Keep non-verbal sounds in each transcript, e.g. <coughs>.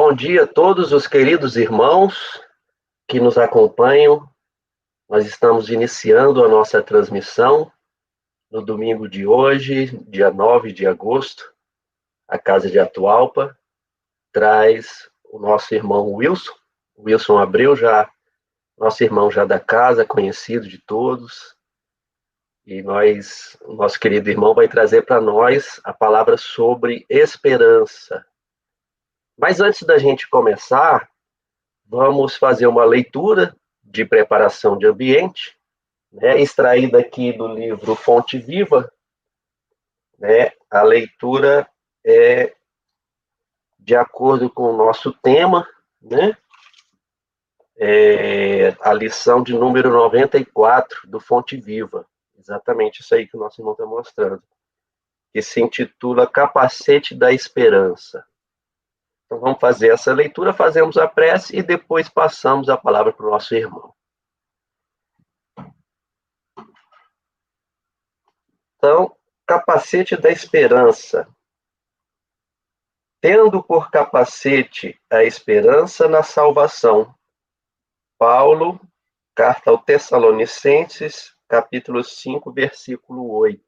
Bom dia a todos os queridos irmãos que nos acompanham. Nós estamos iniciando a nossa transmissão no domingo de hoje, dia 9 de agosto. A Casa de Atualpa traz o nosso irmão Wilson, Wilson Abreu, já nosso irmão já da casa, conhecido de todos. E nós, nosso querido irmão vai trazer para nós a palavra sobre esperança. Mas antes da gente começar, vamos fazer uma leitura de preparação de ambiente, né, extraída aqui do livro Fonte Viva. Né, a leitura é de acordo com o nosso tema, né? É a lição de número 94 do Fonte Viva. Exatamente isso aí que o nosso irmão está mostrando. Que se intitula Capacete da Esperança. Então vamos fazer essa leitura, fazemos a prece e depois passamos a palavra para o nosso irmão. Então, capacete da esperança. Tendo por capacete a esperança na salvação. Paulo, carta ao Tessalonicenses, capítulo 5, versículo 8.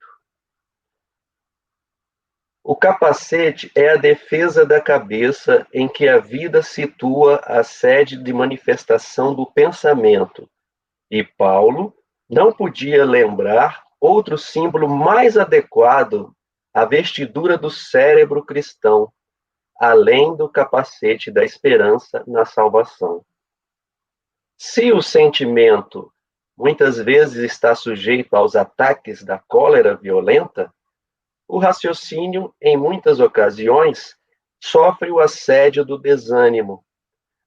O capacete é a defesa da cabeça em que a vida situa a sede de manifestação do pensamento. E Paulo não podia lembrar outro símbolo mais adequado à vestidura do cérebro cristão, além do capacete da esperança na salvação. Se o sentimento muitas vezes está sujeito aos ataques da cólera violenta, o raciocínio, em muitas ocasiões, sofre o assédio do desânimo,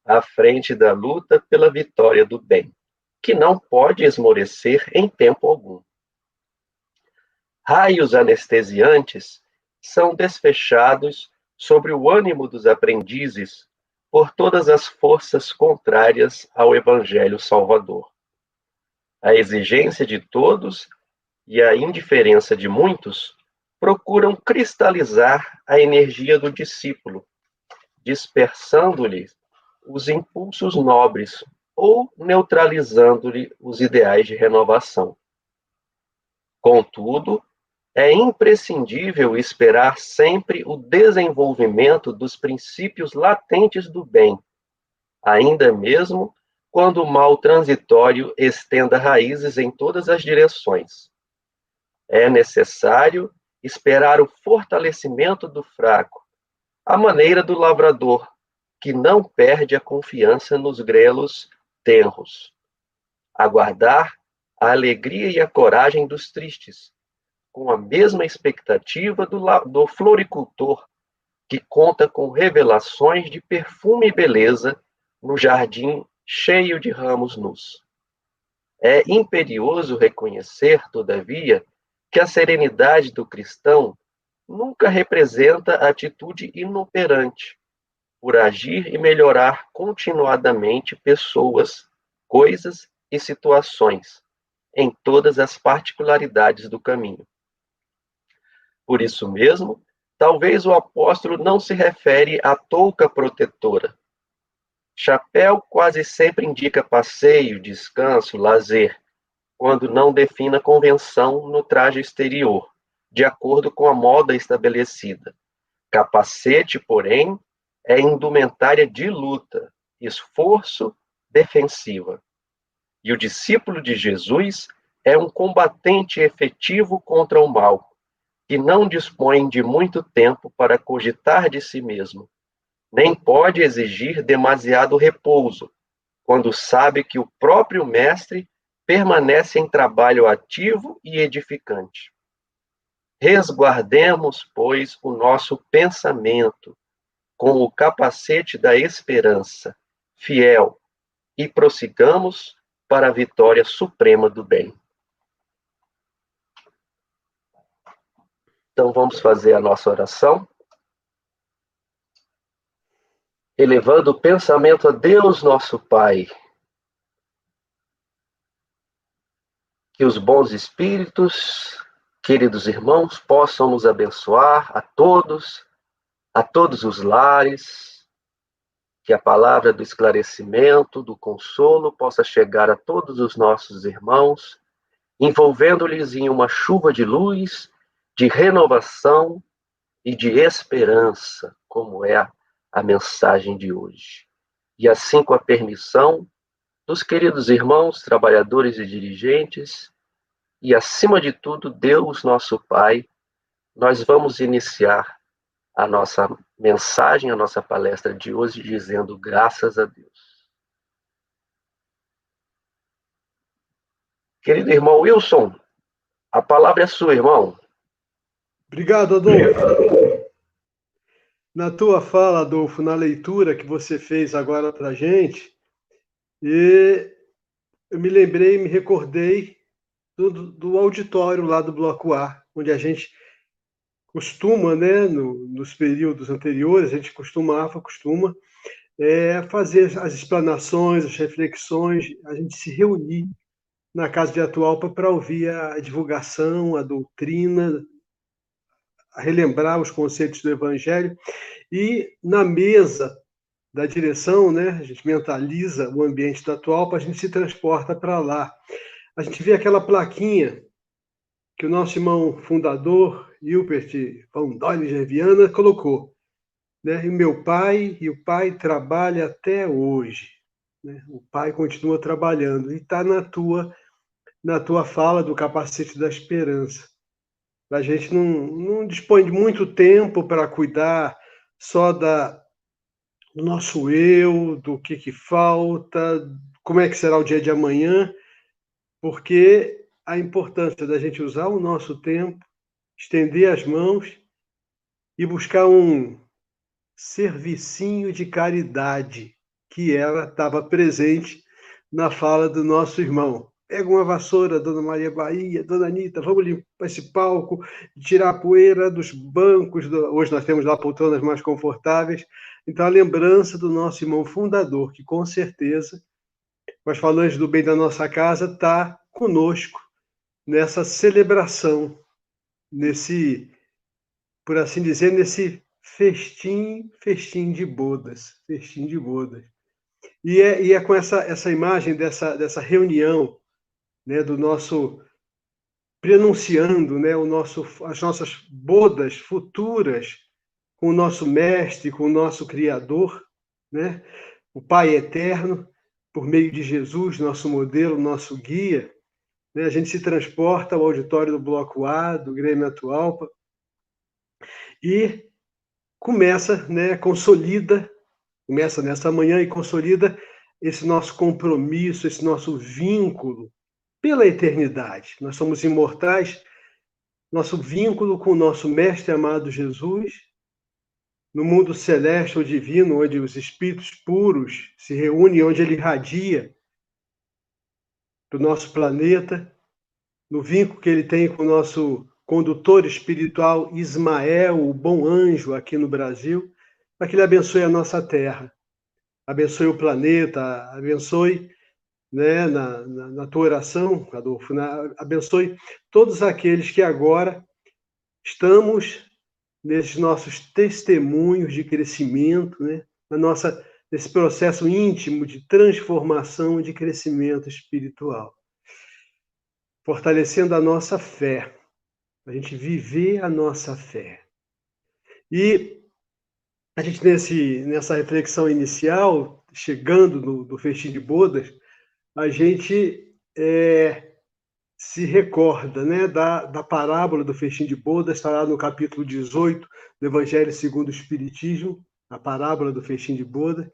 à frente da luta pela vitória do bem, que não pode esmorecer em tempo algum. Raios anestesiantes são desfechados sobre o ânimo dos aprendizes por todas as forças contrárias ao Evangelho Salvador. A exigência de todos e a indiferença de muitos procuram cristalizar a energia do discípulo, dispersando-lhe os impulsos nobres ou neutralizando-lhe os ideais de renovação. Contudo, é imprescindível esperar sempre o desenvolvimento dos princípios latentes do bem, ainda mesmo quando o mal transitório estenda raízes em todas as direções. É necessário esperar o fortalecimento do fraco, à maneira do lavrador, que não perde a confiança nos grelos tenros. Aguardar a alegria e a coragem dos tristes, com a mesma expectativa do, do floricultor, que conta com revelações de perfume e beleza no jardim cheio de ramos nus. É imperioso reconhecer, todavia, que a serenidade do cristão nunca representa atitude inoperante, por agir e melhorar continuadamente pessoas, coisas e situações, em todas as particularidades do caminho. Por isso mesmo, talvez o apóstolo não se refere à touca protetora. Chapéu quase sempre indica passeio, descanso, lazer, quando não defina convenção no traje exterior, de acordo com a moda estabelecida. Capacete, porém, é indumentária de luta, esforço, defensiva. E o discípulo de Jesus é um combatente efetivo contra o mal, que não dispõe de muito tempo para cogitar de si mesmo, nem pode exigir demasiado repouso, quando sabe que o próprio Mestre permanece em trabalho ativo e edificante. Resguardemos, pois, o nosso pensamento com o capacete da esperança, fiel, e prossigamos para a vitória suprema do bem. Então vamos fazer a nossa oração. Elevando o pensamento a Deus, nosso Pai, Que os bons espíritos, queridos irmãos, possam nos abençoar a todos, a todos os lares, que a palavra do esclarecimento, do consolo possa chegar a todos os nossos irmãos, envolvendo-lhes em uma chuva de luz, de renovação e de esperança, como é a mensagem de hoje. E assim, com a permissão dos queridos irmãos, trabalhadores e dirigentes, e acima de tudo, Deus, nosso Pai, nós vamos iniciar a nossa mensagem, a nossa palestra de hoje, dizendo graças a Deus. Querido irmão Wilson, a palavra é sua, irmão. Obrigado, Adolfo. Na tua fala, Adolfo, na leitura que você fez agora para a gente, e eu me lembrei, me recordei do, do auditório lá do Bloco A, onde a gente costuma, né, no, nos períodos anteriores, a gente costumava, costuma, é, fazer as explanações, as reflexões, a gente se reunir na Casa de Atualpa para ouvir a divulgação, a doutrina, a relembrar os conceitos do Evangelho. E na mesa da direção, né, a gente mentaliza o ambiente da Atualpa, a gente se transporta para lá. A gente vê aquela plaquinha que o nosso irmão fundador, Hilbert von Dollinger Viana, colocou. Né? E meu pai, e o pai trabalha até hoje. Né? O pai continua trabalhando. E está na tua, na tua fala do capacete da esperança. A gente não, não dispõe de muito tempo para cuidar só da, do nosso eu, do que, que falta, como é que será o dia de amanhã, porque a importância da gente usar o nosso tempo, estender as mãos e buscar um servicinho de caridade que ela estava presente na fala do nosso irmão. Pega uma vassoura, Dona Maria Bahia, Dona Anitta, vamos limpar esse palco, tirar a poeira dos bancos. Do... Hoje nós temos lá poltronas mais confortáveis. Então, a lembrança do nosso irmão fundador, que com certeza, mas falando do bem da nossa casa, está conosco nessa celebração, nesse, por assim dizer, nesse festim, festim de bodas, festim de bodas. E é, e é com essa, essa imagem dessa, dessa reunião, né, do nosso prenunciando, né, o nosso, as nossas bodas futuras com o nosso mestre, com o nosso criador, né, o Pai eterno, por meio de Jesus, nosso modelo, nosso guia, né? A gente se transporta ao auditório do Bloco A, do Grêmio Atualpa, e começa, né, consolida, começa nessa manhã e consolida esse nosso compromisso, esse nosso vínculo pela eternidade. Nós somos imortais, nosso vínculo com o nosso Mestre amado Jesus, no mundo celeste ou divino, onde os espíritos puros se reúnem, onde ele irradia do nosso planeta, no vínculo que ele tem com o nosso condutor espiritual Ismael, o bom anjo aqui no Brasil, para que ele abençoe a nossa terra, abençoe o planeta, abençoe né, na, na, na tua oração, Adolfo, na, abençoe todos aqueles que agora estamos nesses nossos testemunhos de crescimento, né, na nossa nesse processo íntimo de transformação e de crescimento espiritual. Fortalecendo a nossa fé, a gente viver a nossa fé. E a gente, nesse, nessa reflexão inicial, chegando no, do Festim de Bodas, a gente é, se recorda né, da, da parábola do Festim de Bodas, está lá no capítulo 18 do Evangelho segundo o Espiritismo, a parábola do Festim de Bodas,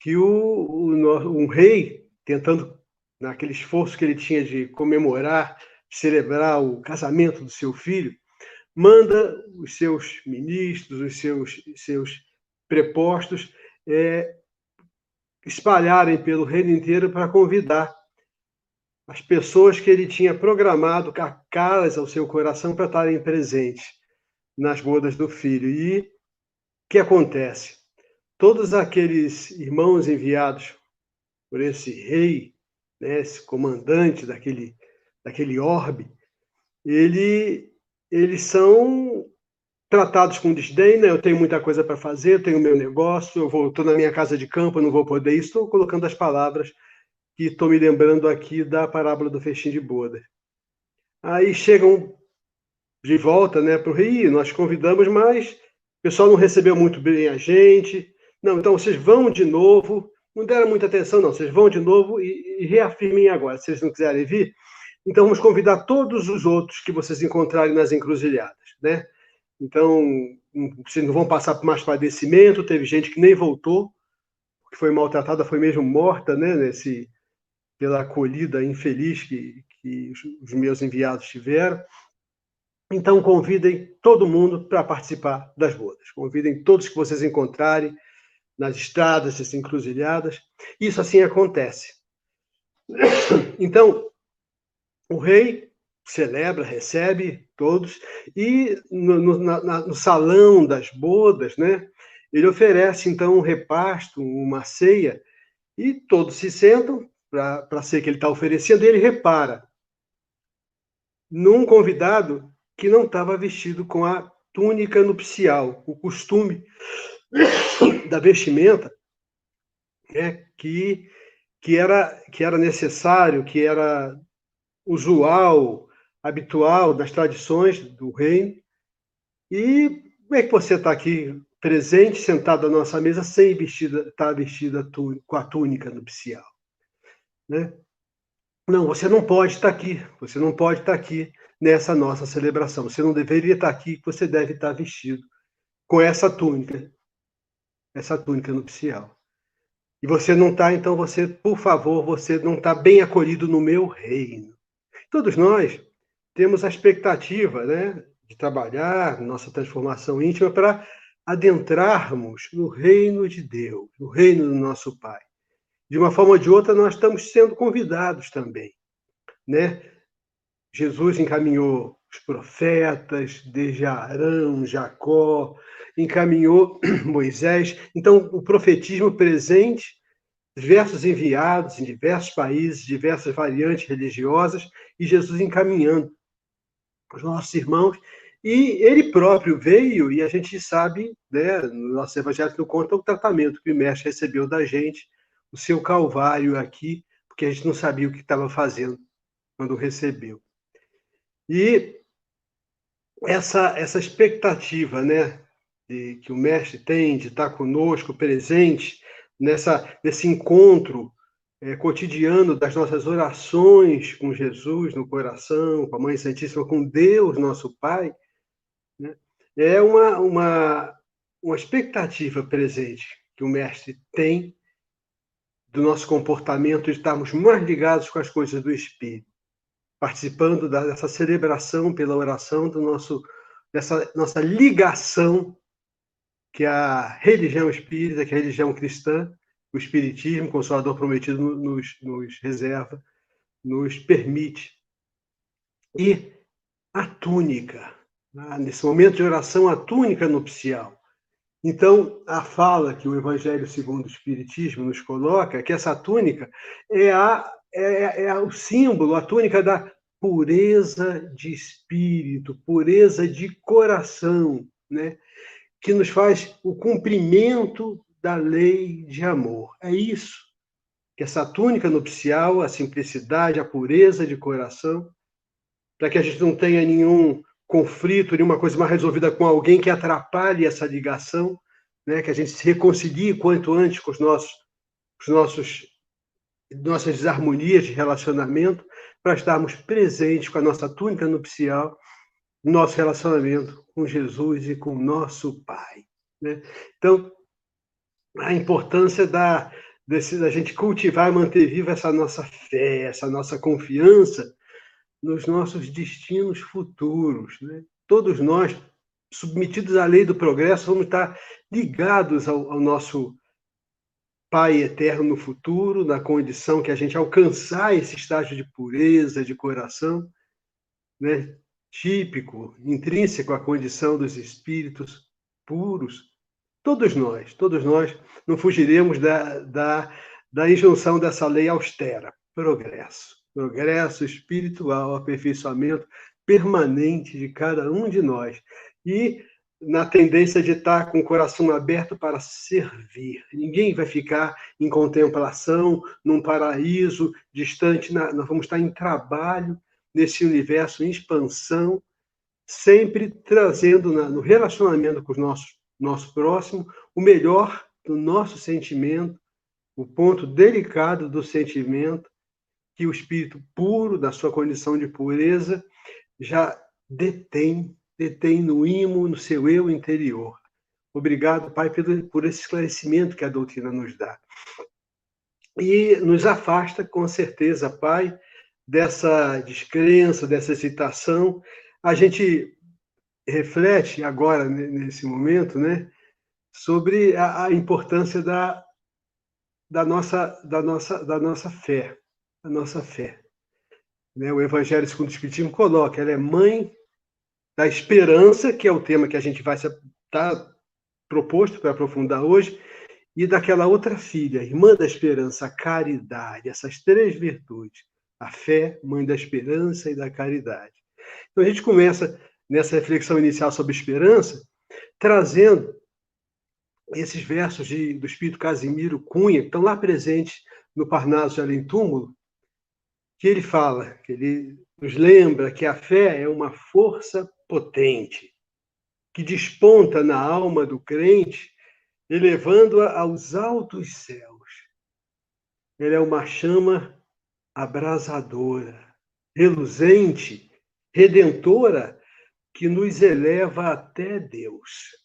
que o, o, um rei, tentando, naquele esforço que ele tinha de comemorar, celebrar o casamento do seu filho, manda os seus ministros, os seus, seus prepostos, é, espalharem pelo reino inteiro para convidar as pessoas que ele tinha programado caras ao seu coração para estarem presentes nas bodas do filho. E o que acontece? todos aqueles irmãos enviados por esse rei, né, esse comandante daquele, daquele orbe, ele, eles são tratados com desdém, né? Eu tenho muita coisa para fazer, eu tenho meu negócio, eu vou, estou na minha casa de campo, não vou poder. Estou colocando as palavras que estou me lembrando aqui da parábola do festim de boda. Aí chegam de volta, né, para o Rio, nós convidamos, mas o pessoal não recebeu muito bem a gente. Não, então vocês vão de novo. Não deram muita atenção, não. Vocês vão de novo e, e reafirmem agora. Se vocês não quiserem vir, então vamos convidar todos os outros que vocês encontrarem nas encruzilhadas, né? Então, vocês não vão passar por mais padecimento. Teve gente que nem voltou, que foi maltratada, foi mesmo morta, né? Nesse, pela acolhida infeliz que, que os meus enviados tiveram. Então, convidem todo mundo para participar das bodas. Convidem todos que vocês encontrarem nas estradas, nas encruzilhadas. Isso assim acontece. Então, o rei celebra, recebe todos, e no, no, na, no salão das bodas, né, ele oferece então um repasto, uma ceia, e todos se sentam para ceia que ele está oferecendo, e ele repara num convidado que não estava vestido com a túnica nupcial, o costume <coughs> da vestimenta né, que, que, era, que era necessário, que era usual, habitual das tradições do reino. E como é que você está aqui presente, sentado à nossa mesa, sem vestida, estar tá vestida com a túnica nupcial? Né? Não, você não pode estar aqui, você não pode estar aqui nessa nossa celebração. Você não deveria estar aqui, você deve estar vestido com essa túnica, essa túnica nupcial. E você não está, então você, por favor, você não está bem acolhido no meu reino. Todos nós temos a expectativa né, de trabalhar nossa transformação íntima para adentrarmos no reino de Deus, no reino do nosso Pai. De uma forma ou de outra, nós estamos sendo convidados também. Né? Jesus encaminhou os profetas, desde Arão, Jacó, encaminhou <clears throat> Moisés. Então, o profetismo presente, diversos enviados em diversos países, diversas variantes religiosas, e Jesus encaminhando os nossos irmãos. E ele próprio veio, e a gente sabe, né, no nosso evangelho não conta o tratamento que o mestre recebeu da gente, o seu calvário aqui, porque a gente não sabia o que estava fazendo quando recebeu. E essa, essa expectativa né, de, que o mestre tem de estar conosco, presente, nessa, nesse encontro é, cotidiano das nossas orações com Jesus no coração, com a Mãe Santíssima, com Deus, nosso Pai, né, é uma, uma, uma expectativa presente que o mestre tem do nosso comportamento de estarmos mais ligados com as coisas do Espírito participando dessa celebração pela oração do nosso dessa nossa ligação que a religião espírita, que a religião cristã, o espiritismo, o consolador prometido nos, nos reserva, nos permite. E a túnica, né? nesse momento de oração, a túnica nupcial. Então, a fala que o Evangelho segundo o Espiritismo nos coloca, é que essa túnica é a é, é o símbolo, a túnica da pureza de espírito, pureza de coração, né? que nos faz o cumprimento da lei de amor. É isso que essa túnica nupcial, a simplicidade, a pureza de coração, para que a gente não tenha nenhum conflito, nenhuma coisa mais resolvida com alguém que atrapalhe essa ligação, né? que a gente se reconcilie quanto antes com os nossos, os nossos nossas desarmonias de relacionamento, para estarmos presentes com a nossa túnica nupcial, nosso relacionamento com Jesus e com nosso Pai. Né? Então, a importância da, desse, da gente cultivar e manter viva essa nossa fé, essa nossa confiança nos nossos destinos futuros. Né? Todos nós, submetidos à lei do progresso, vamos estar ligados ao, ao nosso Pai eterno no futuro, na condição que a gente alcançar esse estágio de pureza de coração, né? típico, intrínseco à condição dos espíritos puros. Todos nós, todos nós não fugiremos da, da, da injunção dessa lei austera, progresso. Progresso espiritual, aperfeiçoamento permanente de cada um de nós. E na tendência de estar com o coração aberto para servir. Ninguém vai ficar em contemplação, num paraíso distante. Nós vamos estar em trabalho nesse universo em expansão, sempre trazendo no relacionamento com o nosso, nosso próximo o melhor do nosso sentimento, o ponto delicado do sentimento que o espírito puro, da sua condição de pureza, já detém detém no imo, no seu eu interior. Obrigado, Pai, por esse esclarecimento que a doutrina nos dá. E nos afasta, com certeza, Pai, dessa descrença, dessa hesitação. A gente reflete agora, nesse momento, né, sobre a, a importância da, da, nossa, da, nossa, da nossa fé. A nossa fé. Né, o Evangelho segundo o Espiritismo coloca, ela é mãe da esperança, que é o tema que a gente vai estar tá proposto para aprofundar hoje, e daquela outra filha, irmã da esperança, a caridade, essas três virtudes, a fé, mãe da esperança e da caridade. Então a gente começa nessa reflexão inicial sobre esperança, trazendo esses versos de, do Espírito Casimiro Cunha, que estão lá presentes no Parnaso de Além Túmulo, que ele fala, que ele nos lembra que a fé é uma força potente, que desponta na alma do crente, elevando-a aos altos céus. Ela é uma chama abrasadora, reluzente, redentora, que nos eleva até Deus.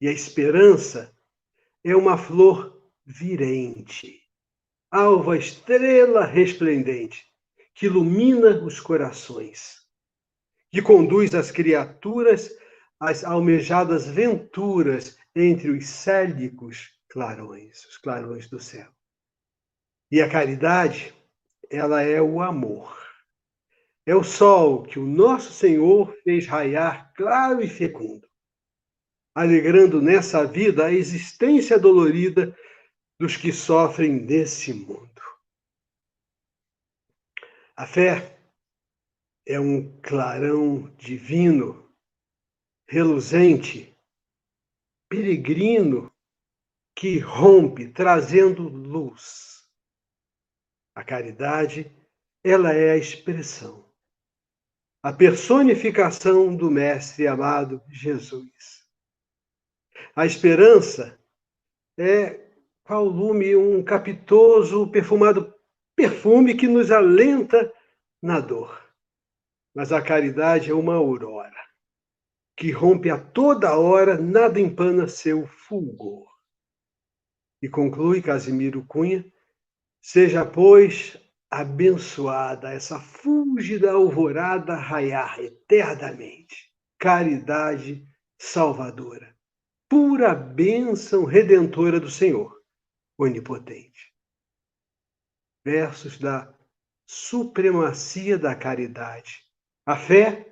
E a esperança é uma flor virente, alva estrela resplendente, que ilumina os corações que conduz as criaturas às almejadas venturas entre os célicos clarões, os clarões do céu. E a caridade, ela é o amor. É o sol que o nosso Senhor fez raiar claro e fecundo, alegrando nessa vida a existência dolorida dos que sofrem desse mundo. A fé é um clarão divino, reluzente, peregrino, que rompe trazendo luz. A caridade, ela é a expressão, a personificação do Mestre amado Jesus. A esperança é qual lume um capitoso, perfumado perfume que nos alenta na dor. Mas a caridade é uma aurora que rompe a toda hora, nada empana seu fulgor. E conclui Casimiro Cunha: seja, pois, abençoada essa fúlgida alvorada raiar eternamente, caridade salvadora, pura bênção redentora do Senhor, onipotente. Versos da supremacia da caridade a fé,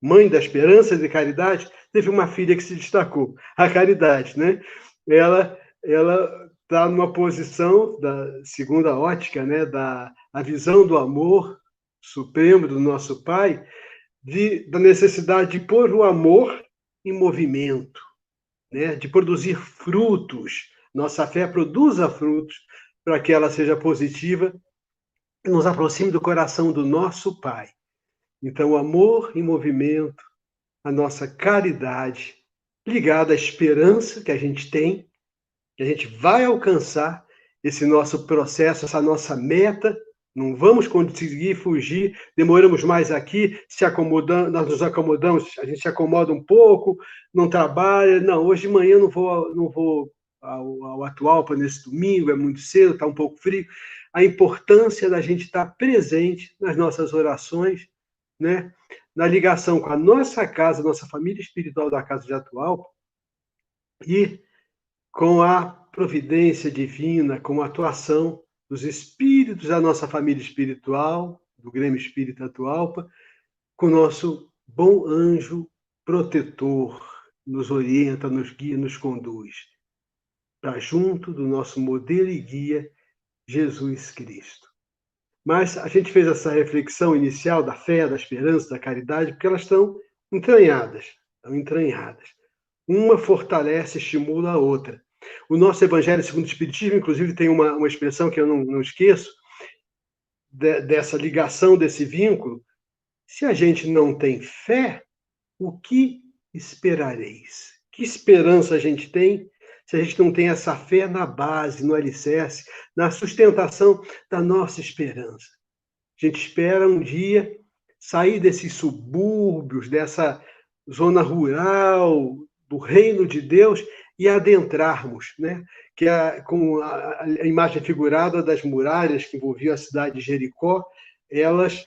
mãe da esperança de caridade, teve uma filha que se destacou, a caridade, né? Ela ela está numa posição da segunda ótica, né, da a visão do amor supremo do nosso Pai, de, da necessidade de pôr o amor em movimento, né, de produzir frutos. Nossa fé produza frutos para que ela seja positiva e nos aproxime do coração do nosso Pai. Então, o amor em movimento, a nossa caridade, ligada à esperança que a gente tem, que a gente vai alcançar esse nosso processo, essa nossa meta. Não vamos conseguir fugir, demoramos mais aqui, se acomodando, nós nos acomodamos, a gente se acomoda um pouco, não trabalha, não, hoje de manhã não vou, não vou ao, ao atual para nesse domingo, é muito cedo, está um pouco frio. A importância da gente estar presente nas nossas orações, né, na ligação com a nossa casa, nossa família espiritual da casa de atual e com a providência divina, com a atuação dos espíritos da nossa família espiritual, do Grêmio Espírita Atualpa, com o nosso bom anjo protetor, nos orienta, nos guia, nos conduz para junto do nosso modelo e guia, Jesus Cristo. Mas a gente fez essa reflexão inicial da fé, da esperança, da caridade, porque elas estão entranhadas. estão entranhadas. Uma fortalece, estimula a outra. O nosso Evangelho segundo o Espiritismo, inclusive, tem uma, uma expressão que eu não, não esqueço, de, dessa ligação, desse vínculo. Se a gente não tem fé, o que esperareis? Que esperança a gente tem se a gente não tem essa fé na base, no alicerce, na sustentação da nossa esperança? A gente espera um dia sair desses subúrbios, dessa zona rural, do reino de Deus e adentrarmos, né? que é com a, a imagem figurada das muralhas que envolviam a cidade de Jericó, elas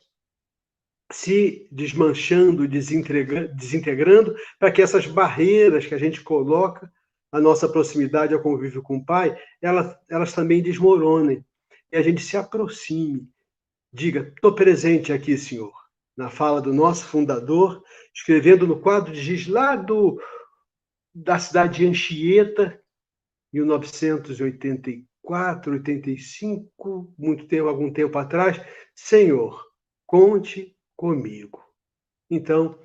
se desmanchando, desintegrando, para que essas barreiras que a gente coloca a nossa proximidade ao convívio com o Pai, elas, elas também desmoronem e a gente se aproxime. Diga, estou presente aqui, Senhor, na fala do nosso fundador, escrevendo no quadro de giz lá do, da cidade de Anchieta, 1984, 85, muito tempo, algum tempo atrás, Senhor, conte comigo. Então,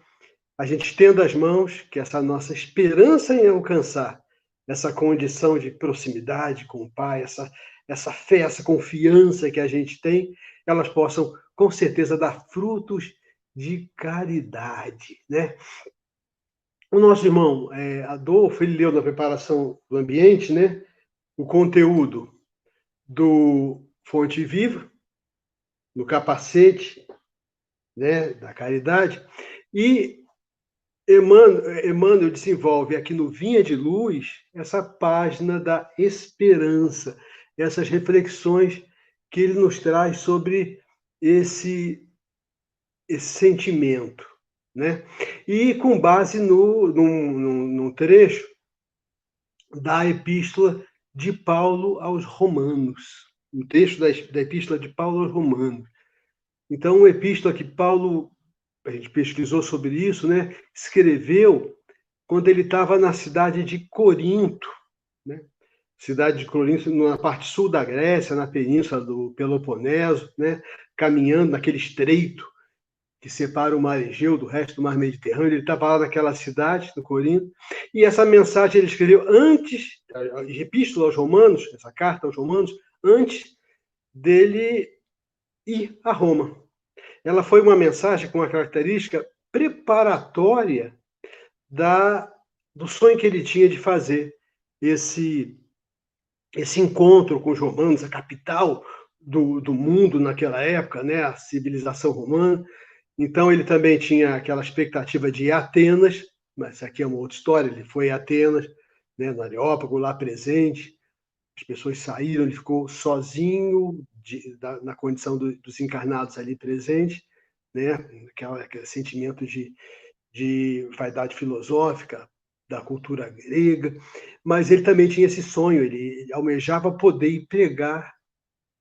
a gente estenda as mãos, que essa nossa esperança em alcançar essa condição de proximidade com o Pai, essa, essa fé, essa confiança que a gente tem, elas possam, com certeza, dar frutos de caridade, né? O nosso irmão é, Adolfo, ele leu na preparação do ambiente, né, o conteúdo do Fonte Viva, no capacete né, da caridade, e Emmanuel, Emmanuel desenvolve aqui no Vinha de Luz essa página da esperança, essas reflexões que ele nos traz sobre esse, esse sentimento né? E com base no, num, num, num trecho da epístola de Paulo aos Romanos, um texto da, da epístola de Paulo aos Romanos. Então, uma epístola que Paulo, a gente pesquisou sobre isso, né? Escreveu quando ele estava na cidade de Corinto, né? Cidade de Corinto, na parte sul da Grécia, na península do Peloponeso, né? Caminhando naquele estreito que separa o mar Egeu do resto do mar Mediterrâneo. Ele estava lá naquela cidade, no Corinto, e essa mensagem ele escreveu antes, a epístola aos Romanos, essa carta aos Romanos, antes dele ir a Roma. Ela foi uma mensagem com uma característica preparatória da, do sonho que ele tinha de fazer esse, esse encontro com os romanos, a capital do, do mundo naquela época, né, a civilização romana, então, ele também tinha aquela expectativa de ir a Atenas, mas aqui é uma outra história. Ele foi a Atenas, né, no Areópago, lá presente. As pessoas saíram, ele ficou sozinho, de, da, na condição do, dos encarnados ali presentes, né, aquela, aquele sentimento de, de vaidade filosófica da cultura grega. Mas ele também tinha esse sonho, ele, ele almejava poder ir pregar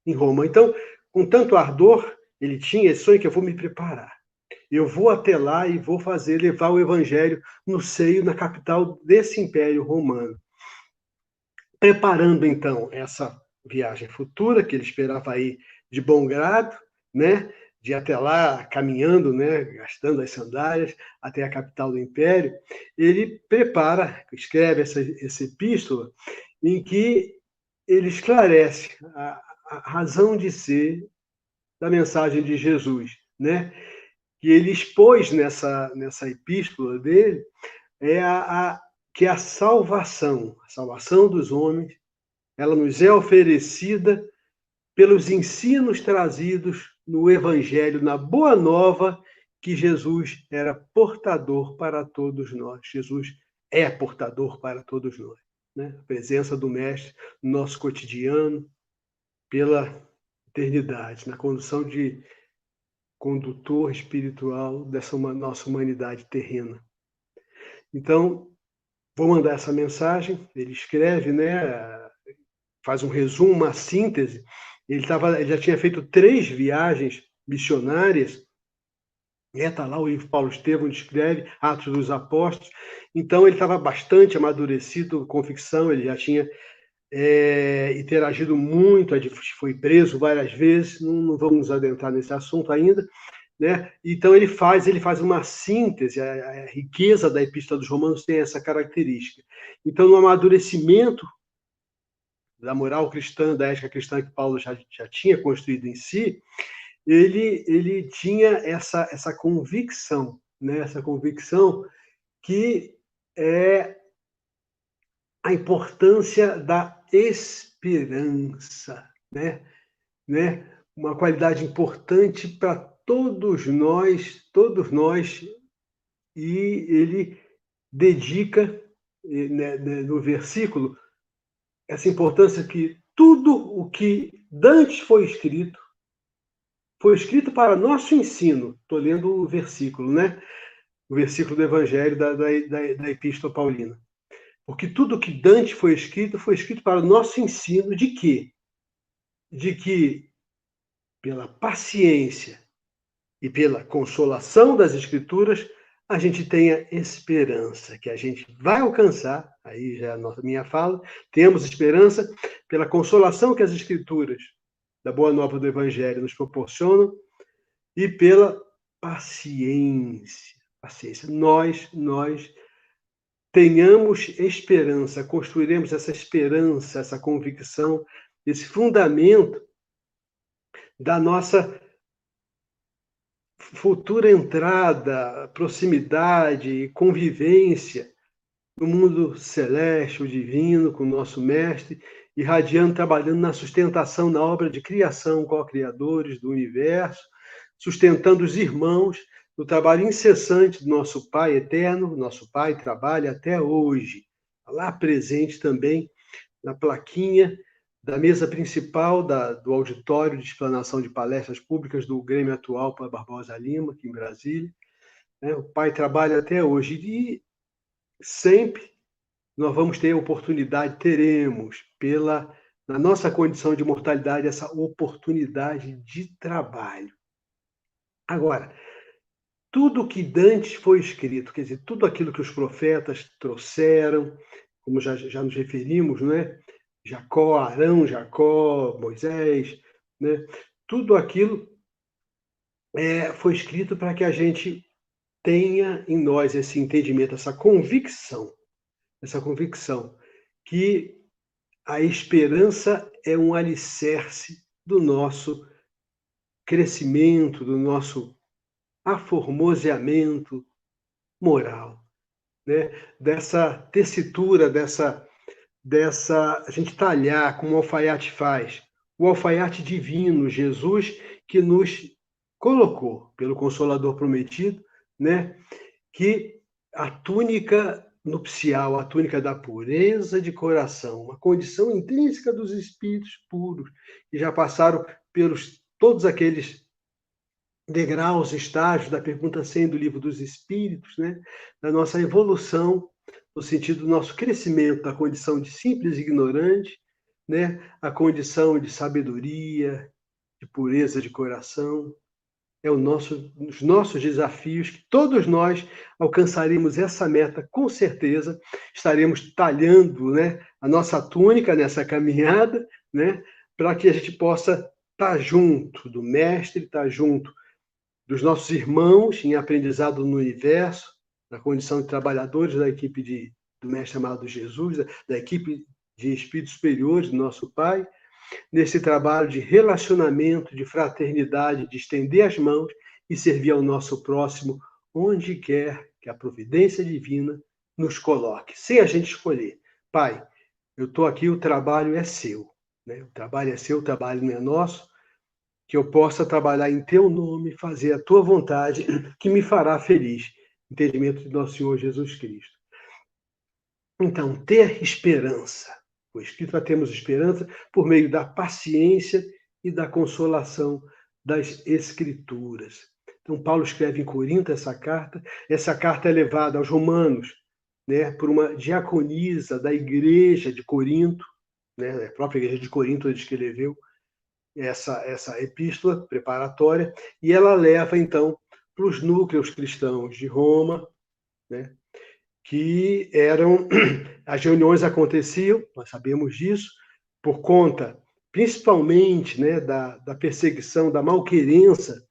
em Roma. Então, com tanto ardor, ele tinha esse sonho que eu vou me preparar eu vou até lá e vou fazer, levar o evangelho no seio, na capital desse império romano. Preparando, então, essa viagem futura, que ele esperava aí de bom grado, né? de até lá caminhando, né, gastando as sandálias até a capital do império, ele prepara, escreve essa, essa epístola em que ele esclarece a, a razão de ser da mensagem de Jesus, né? que ele expôs nessa, nessa epístola dele é a, a, que a salvação, a salvação dos homens, ela nos é oferecida pelos ensinos trazidos no Evangelho, na Boa Nova, que Jesus era portador para todos nós. Jesus é portador para todos nós. Né? A presença do Mestre no nosso cotidiano, pela eternidade, na condução de condutor espiritual dessa nossa humanidade terrena. Então, vou mandar essa mensagem. Ele escreve, né? Faz um resumo, uma síntese. Ele, tava, ele já tinha feito três viagens missionárias. Está lá o livro Paulo Estevam escreve Atos dos Apóstolos. Então ele estava bastante amadurecido com ficção. Ele já tinha é, interagido muito, foi preso várias vezes, não, não, vamos adentrar nesse assunto ainda, né? Então ele faz, ele faz uma síntese, a, a riqueza da Epístola dos Romanos tem essa característica. Então, no amadurecimento da moral cristã, da ética cristã que Paulo já, já tinha construído em si, ele, ele tinha essa, essa convicção, né? essa convicção que é a importância da esperança, né? né? uma qualidade importante para todos nós, todos nós, e ele dedica né, né, no versículo essa importância que tudo o que dantes foi escrito foi escrito para nosso ensino. Estou lendo o versículo, né? O versículo do Evangelho da, da, da, da Epístola Paulina. Porque tudo que Dante foi escrito foi escrito para o nosso ensino de quê? De que pela paciência e pela consolação das Escrituras, a gente tenha esperança, que a gente vai alcançar, aí já é a minha fala, temos esperança pela consolação que as Escrituras da Boa Nova do Evangelho nos proporcionam e pela paciência. Paciência. Nós, nós tenhamos esperança, construiremos essa esperança, essa convicção, esse fundamento da nossa futura entrada, proximidade, convivência no mundo celeste, o divino, com o nosso mestre, irradiando, trabalhando na sustentação, na obra de criação, co-criadores do universo, sustentando os irmãos no trabalho incessante do nosso Pai eterno, nosso Pai trabalha até hoje, lá presente também na plaquinha da mesa principal da, do auditório de explanação de palestras públicas do Grêmio atual para Barbosa Lima, aqui em Brasília. Né? O pai trabalha até hoje e sempre nós vamos ter oportunidade, teremos, pela na nossa condição de mortalidade, essa oportunidade de trabalho. Agora, tudo que Dantes foi escrito, quer dizer, tudo aquilo que os profetas trouxeram, como já, já nos referimos, não é? Jacó, Arão, Jacó, Moisés, né? tudo aquilo é, foi escrito para que a gente tenha em nós esse entendimento, essa convicção, essa convicção que a esperança é um alicerce do nosso crescimento, do nosso aformoseamento moral, né? dessa tessitura, dessa dessa a gente talhar como o alfaiate faz, o alfaiate divino, Jesus, que nos colocou pelo Consolador prometido, né? Que a túnica nupcial, a túnica da pureza de coração, uma condição intrínseca dos espíritos puros que já passaram pelos todos aqueles degraus, estágios da pergunta 100 do livro dos espíritos, né? Da nossa evolução no sentido do nosso crescimento da condição de simples ignorante, né, a condição de sabedoria, de pureza de coração. É o nosso, os nossos desafios que todos nós alcançaremos essa meta com certeza. Estaremos talhando, né, a nossa túnica nessa caminhada, né, para que a gente possa estar junto do mestre, estar junto dos nossos irmãos em aprendizado no universo, na condição de trabalhadores da equipe de, do mestre amado Jesus, da, da equipe de espíritos superiores do nosso Pai, nesse trabalho de relacionamento, de fraternidade, de estender as mãos e servir ao nosso próximo onde quer que a providência divina nos coloque, sem a gente escolher. Pai, eu estou aqui, o trabalho é seu. Né? O trabalho é seu, o trabalho não é nosso. Que eu possa trabalhar em teu nome, fazer a tua vontade, que me fará feliz entendimento de nosso Senhor Jesus Cristo. Então, ter esperança. O Espírito para termos esperança por meio da paciência e da consolação das Escrituras. Então, Paulo escreve em Corinto essa carta. Essa carta é levada aos Romanos né, por uma diaconisa da igreja de Corinto, né, a própria igreja de Corinto ele escreveu essa, essa epístola preparatória, e ela leva, então, para os núcleos cristãos de Roma, né, que eram <clears throat> as reuniões aconteciam, nós sabemos disso, por conta principalmente né, da, da perseguição, da malquerença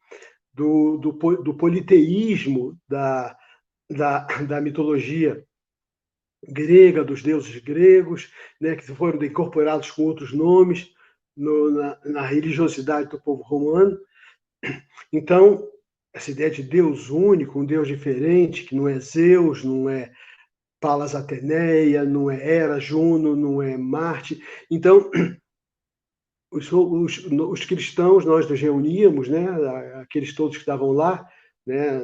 do, do, do politeísmo da, da, da mitologia grega, dos deuses gregos, né, que foram incorporados com outros nomes no, na, na, religiosidade do povo romano. Então, essa ideia de Deus único, um Deus diferente, que não é Zeus, não é Palas Ateneia, não é Hera, Juno, não é Marte. Então, <clears throat> os, os, os cristãos, nós nos reuníamos, né, aqueles todos que estavam lá, né,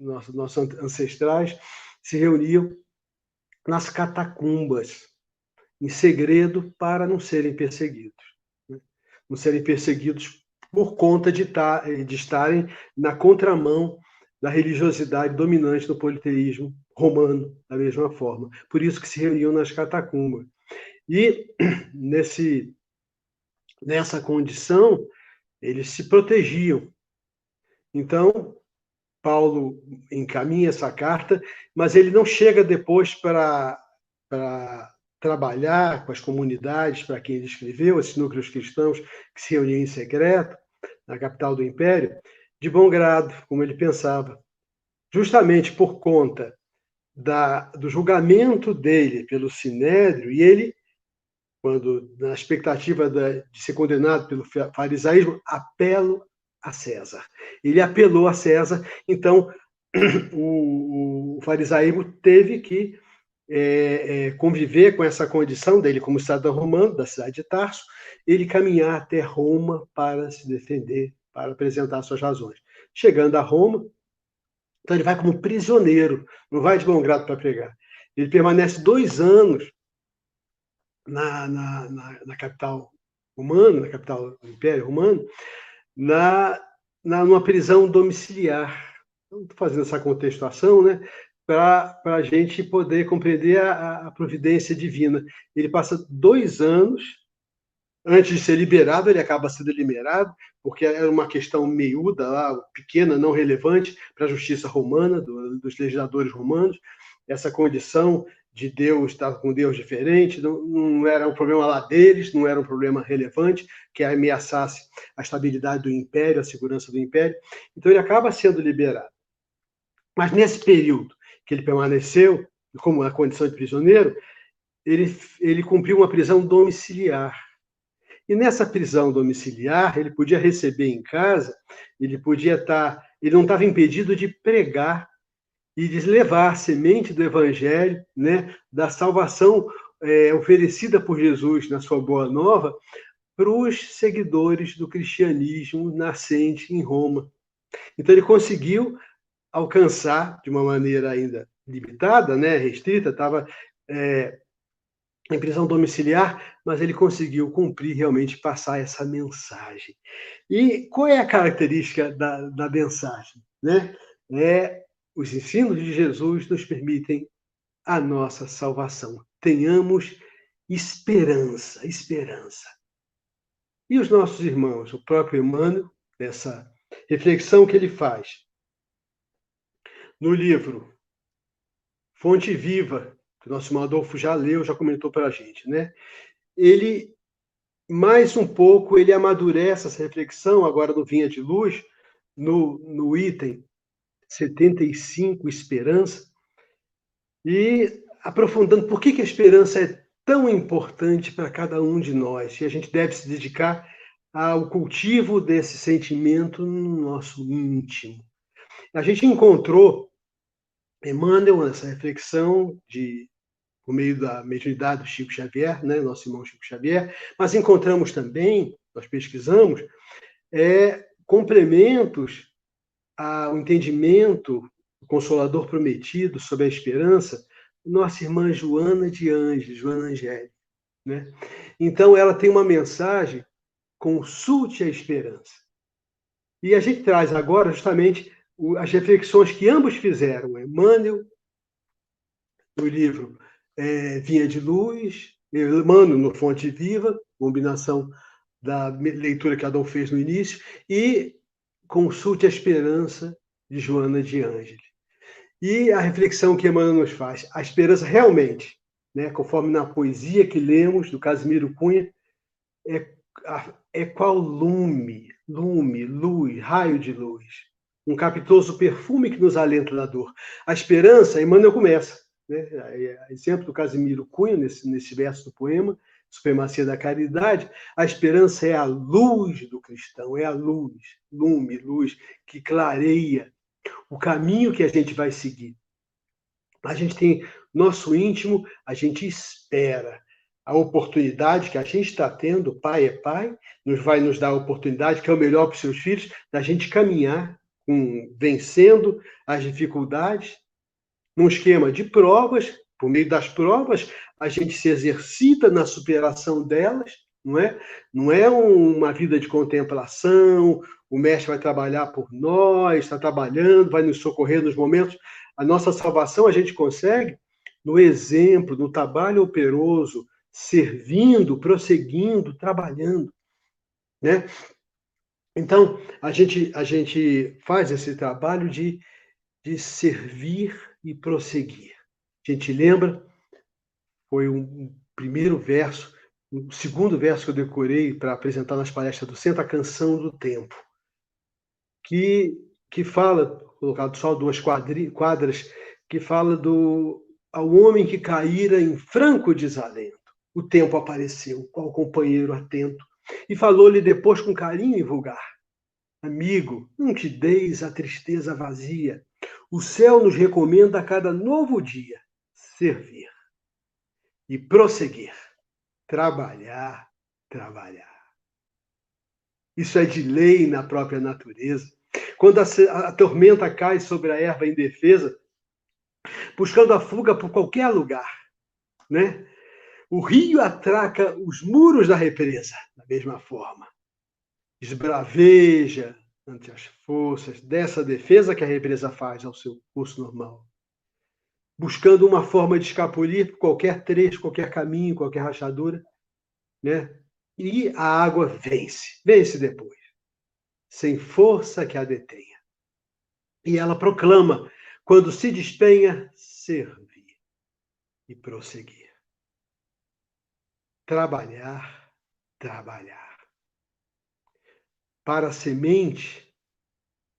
nossos, nossos ancestrais, se reuniam nas catacumbas, em segredo, para não serem perseguidos. Né? Não serem perseguidos por conta de, tar, de estarem na contramão da religiosidade dominante do politeísmo romano, da mesma forma. Por isso que se reuniam nas catacumbas. E <clears throat> nesse, nessa condição, eles se protegiam. Então, Paulo encaminha essa carta, mas ele não chega depois para, para trabalhar com as comunidades para quem ele escreveu, esses núcleos cristãos que se reuniam em secreto na capital do império, de bom grado, como ele pensava. Justamente por conta da, do julgamento dele pelo Sinédrio, e ele, quando na expectativa de ser condenado pelo farisaísmo, apelo a César. Ele apelou a César, então <clears throat> o, o farisaísmo teve que é, é, conviver com essa condição dele como cidadão romano da cidade de Tarso, ele caminhar até Roma para se defender, para apresentar suas razões. Chegando a Roma, então ele vai como prisioneiro, não vai de bom grado para pregar. Ele permanece dois anos na, na, na, na capital romana, na capital do Império Romano, na, na numa prisão domiciliar. Estou fazendo essa contextuação, né? Para a gente poder compreender a, a providência divina. Ele passa dois anos antes de ser liberado, ele acaba sendo liberado, porque era uma questão meiuda, lá, pequena, não relevante para a justiça romana, do, dos legisladores romanos, essa condição de Deus estar com Deus diferente, não, não, era um problema lá deles, não era um problema relevante que ameaçasse a estabilidade do império, a segurança do império. Então ele acaba sendo liberado. Mas nesse período que ele permaneceu, como na condição de prisioneiro, ele, ele cumpriu uma prisão domiciliar. E nessa prisão domiciliar, ele podia receber em casa, ele podia estar, ele não estava impedido de pregar e de levar a semente do evangelho, né, da salvação é, oferecida por Jesus na sua boa nova para os seguidores do cristianismo nascente em Roma. Então ele conseguiu alcançar de uma maneira ainda limitada, né, restrita, estava é, em prisão domiciliar, mas ele conseguiu cumprir realmente passar essa mensagem. E qual é a característica da, da mensagem? Né? É os ensinos de Jesus nos permitem a nossa salvação. Tenhamos esperança, esperança. E os nossos irmãos, o próprio Emmanuel, nessa reflexão que ele faz no livro Fonte Viva, que o nosso irmão Adolfo já leu, já comentou para a gente, né? Ele, mais um pouco, ele amadurece essa reflexão, agora no Vinha de Luz, no, no item 75, Esperança, e aprofundando por que, que a esperança é tão importante para cada um de nós e a gente deve se dedicar ao cultivo desse sentimento no nosso íntimo. A gente encontrou Emmanuel nessa reflexão de por meio da mediunidade do Chico Xavier, né, nosso irmão Chico Xavier, mas encontramos também, nós pesquisamos, é, complementos o entendimento do Consolador Prometido sobre a esperança, nossa irmã Joana de Ângeles, Joana Angélica. Né? Então, ela tem uma mensagem, consulte a esperança. E a gente traz agora justamente as reflexões que ambos fizeram, Emmanuel, no livro é, Vinha de Luz, Emmanuel no Fonte Viva, combinação da leitura que Adão fez no início, e Consulte a Esperança, de Joana de Ângeles. E a reflexão que Emmanuel nos faz, a esperança realmente, né, conforme na poesia que lemos do Casimiro Cunha, é é qual lume, lume, luz, raio de luz. Um capitoso perfume que nos alenta da dor. A esperança, Emmanuel começa. Né? Exemplo do Casimiro Cunha, nesse, nesse verso do poema, Supremacia da Caridade. A esperança é a luz do cristão, é a luz, lume, luz, que clareia o caminho que a gente vai seguir. A gente tem nosso íntimo, a gente espera a oportunidade que a gente está tendo, pai é pai, nos vai nos dar a oportunidade, que é o melhor para os seus filhos, da gente caminhar com, vencendo as dificuldades, num esquema de provas, por meio das provas, a gente se exercita na superação delas, não é? Não é uma vida de contemplação, o mestre vai trabalhar por nós, está trabalhando, vai nos socorrer nos momentos. A nossa salvação a gente consegue no exemplo, no trabalho operoso, servindo, prosseguindo, trabalhando, né? Então, a gente, a gente faz esse trabalho de, de servir e prosseguir. A gente lembra, foi um primeiro verso, o segundo verso que eu decorei para apresentar nas palestras do Centro, a Canção do Tempo, que, que fala, colocado só duas quadras, que fala do ao homem que caíra em franco desalento o tempo apareceu, qual companheiro atento, e falou-lhe depois com carinho e vulgar: Amigo, não te deis a tristeza vazia. O céu nos recomenda a cada novo dia servir e prosseguir, trabalhar, trabalhar. Isso é de lei na própria natureza. Quando a, tormenta cai sobre a erva indefesa, buscando a fuga por qualquer lugar, né? O rio atraca os muros da represa, da mesma forma. Esbraveja ante as forças dessa defesa que a represa faz ao seu curso normal. Buscando uma forma de escapulir por qualquer trecho, qualquer caminho, qualquer rachadura. Né? E a água vence, vence depois, sem força que a detenha. E ela proclama, quando se despenha, servir e prosseguir trabalhar, trabalhar. Para a semente,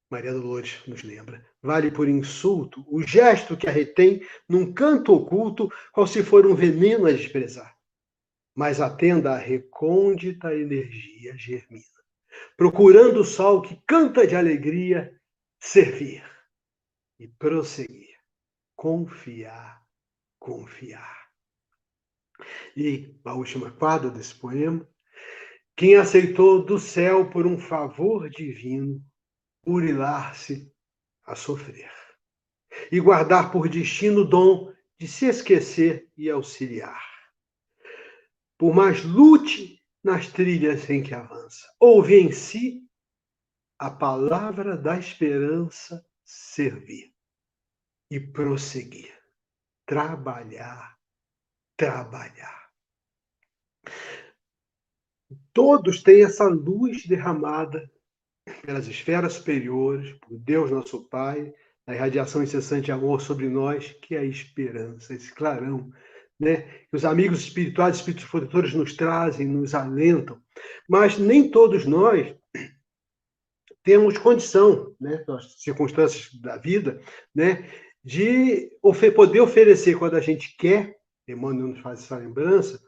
Maria Dolores nos lembra, vale por insulto o gesto que a retém num canto oculto, qual se for um veneno a desprezar. Mas atenda a recôndita energia germina, procurando o sol que canta de alegria, servir e prosseguir, confiar, confiar. E a última quadra desse poema. Quem aceitou do céu por um favor divino, urilar-se a sofrer. E guardar por destino o dom de se esquecer e auxiliar. Por mais lute nas trilhas em que avança, ouve em si a palavra da esperança servir e prosseguir, trabalhar trabalhar. Todos têm essa luz derramada pelas esferas superiores, por Deus nosso Pai, a irradiação incessante de amor sobre nós, que é a esperança, esse clarão, né? que os amigos espirituais, espíritos protetores nos trazem, nos alentam. Mas nem todos nós temos condição, né, pelas circunstâncias da vida, né, de poder oferecer quando a gente quer Emmanuel nos faz essa lembrança,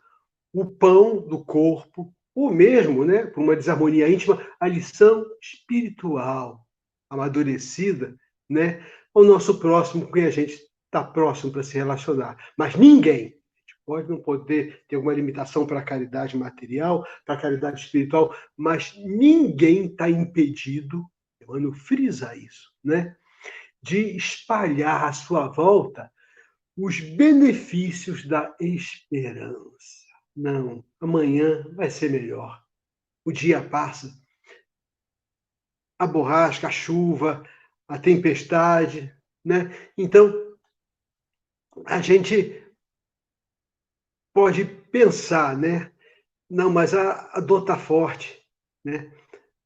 o pão do corpo, ou mesmo, né, por uma desarmonia íntima, a lição espiritual amadurecida, né, ao nosso próximo, com quem a gente está próximo para se relacionar. Mas ninguém, pode não poder ter alguma limitação para a caridade material, para a caridade espiritual, mas ninguém está impedido, Emmanuel frisa isso, né, de espalhar à sua volta os benefícios da esperança. Não, amanhã vai ser melhor. O dia passa. A borrasca, a chuva, a tempestade, né? Então, a gente pode pensar, né? Não, mas a, a dor está forte, né?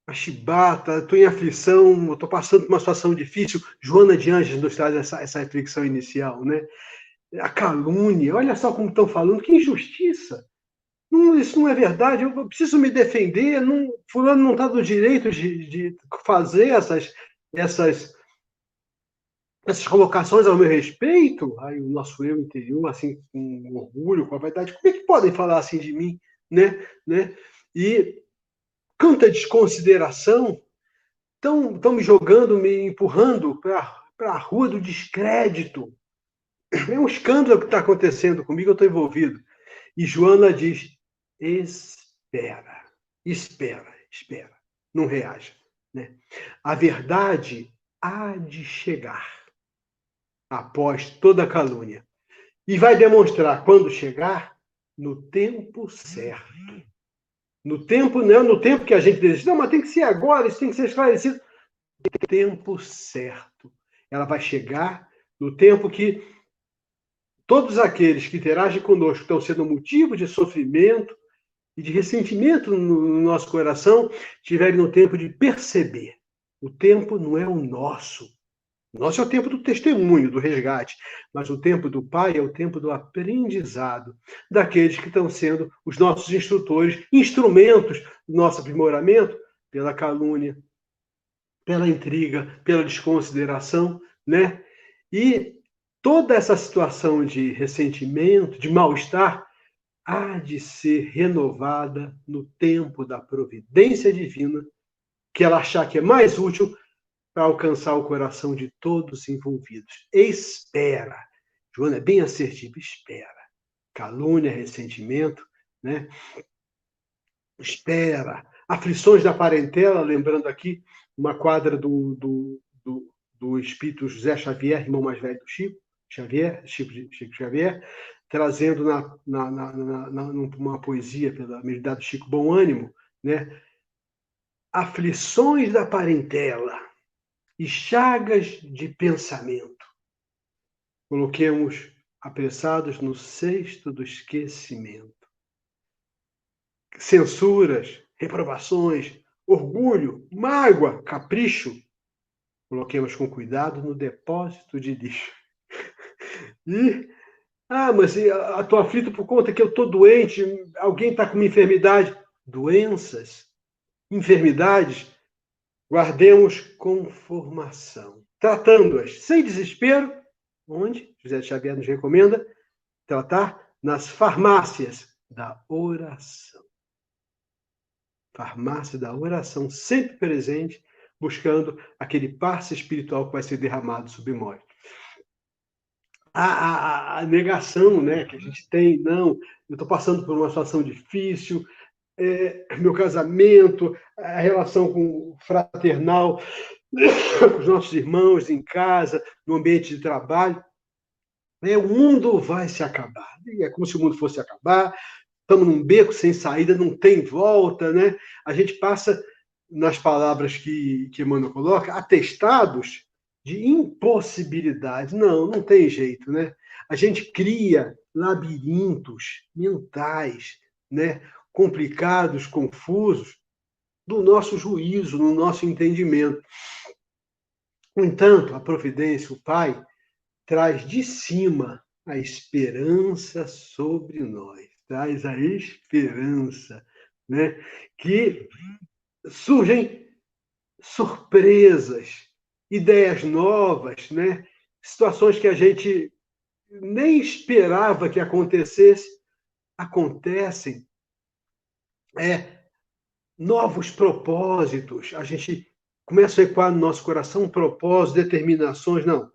A chibata, estou em aflição, estou passando por uma situação difícil. Joana de Anjos nos traz essa, essa reflexão inicial, né? a calúnia, olha só como estão falando, que injustiça. não, isso não é verdade, eu preciso me defender, não, fulano não está no direito de, de fazer essas, essas, essas colocações ao meu respeito. Aí o nosso eu interior, assim, com orgulho, com a vaidade, como é que podem falar assim de mim? Né? Né? E canta desconsideração, estão me jogando, me empurrando para a rua do descrédito. É um escândalo que está acontecendo comigo, eu estou envolvido. E Joana diz: espera, espera, espera, não reaja. Né? A verdade há de chegar após toda a calúnia. E vai demonstrar, quando chegar, no tempo certo. No tempo, não no tempo que a gente deseja. Não, mas tem que ser agora, isso tem que ser esclarecido. No tempo certo. Ela vai chegar no tempo que todos aqueles que interagem conosco estão sendo motivo de sofrimento e de ressentimento no nosso coração tiverem no tempo de perceber. O tempo não é o nosso. Nosso é o tempo do testemunho, do resgate, mas o tempo do Pai é o tempo do aprendizado, daqueles que estão sendo os nossos instrutores, instrumentos do nosso aprimoramento pela calúnia, pela intriga, pela desconsideração, né? E toda essa situação de ressentimento, de mal-estar, há de ser renovada no tempo da providência divina, que ela achar que é mais útil para alcançar o coração de todos os envolvidos. Espera. Joana é bem assertiva, espera. Calúnia, ressentimento, né? Espera. Aflições da parentela, lembrando aqui uma quadra do, do, do, do espírito José Xavier, irmão mais velho do Chico, Xavier, Chico, Chico Xavier, trazendo na, na, na, na, numa poesia pela medida Chico Bom Ânimo, né? aflições da parentela e chagas de pensamento. Coloquemos apressados no cesto do esquecimento. Censuras, reprovações, orgulho, mágoa, capricho, coloquemos com cuidado no depósito de lixo. <laughs> E, ah, mas estou aflito por conta que eu estou doente, alguém está com uma enfermidade. Doenças, enfermidades, guardemos com formação, tratando-as sem desespero, onde José Xavier nos recomenda tratar nas farmácias da oração. Farmácia da oração, sempre presente, buscando aquele passe espiritual que vai ser derramado sobre nós a, a, a, negação né, que a gente tem, não, eu estou passando por uma situação difícil, é, meu casamento, a relação com fraternal, <coughs> com os nossos irmãos em casa, no ambiente de trabalho. É, o mundo vai se acabar. É como se o mundo fosse acabar. Estamos num beco sem saída, não tem volta, né? A gente passa, nas palavras que, que Emmanuel coloca, atestados de impossibilidade. Não, não tem jeito, né? A gente cria labirintos mentais, né? Complicados, confusos, do nosso juízo, no nosso entendimento. No entanto, a providência, o Pai, traz de cima a esperança sobre nós, traz a esperança, né? Que surgem surpresas, ideias novas, né? situações que a gente nem esperava que acontecesse, acontecem. É, novos propósitos, a gente começa a ecoar no nosso coração propósitos, determinações. Não,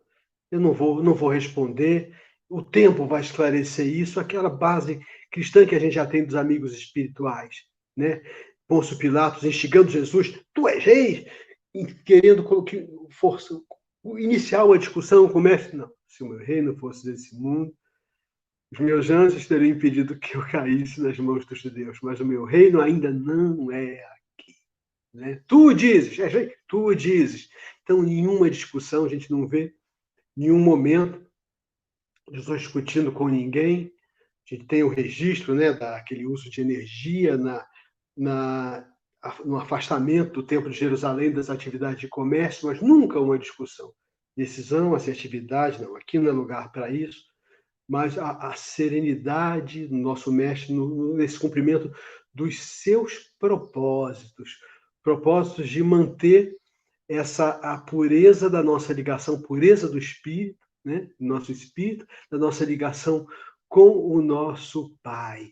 eu não vou, não vou responder. O tempo vai esclarecer isso, aquela base cristã que a gente já tem dos amigos espirituais, né? Pôncio Pilatos instigando Jesus, tu és rei, querendo força, iniciar uma discussão, comece, não, se o meu reino fosse desse mundo, os meus anjos teriam impedido que eu caísse nas mãos dos judeus, mas o meu reino ainda não é aqui. Né? Tu dizes, é, tu dizes. Então, nenhuma discussão, a gente não vê nenhum momento Jesus discutindo com ninguém. A gente tem o registro né, daquele uso de energia na, na no afastamento do Templo de Jerusalém das atividades de comércio, mas nunca uma discussão. Decisão, assertividade, não, aqui não é lugar para isso. Mas a, a serenidade do nosso mestre no, nesse cumprimento dos seus propósitos, propósitos de manter essa a pureza da nossa ligação, pureza do espírito, né? Nosso espírito, da nossa ligação com o nosso Pai.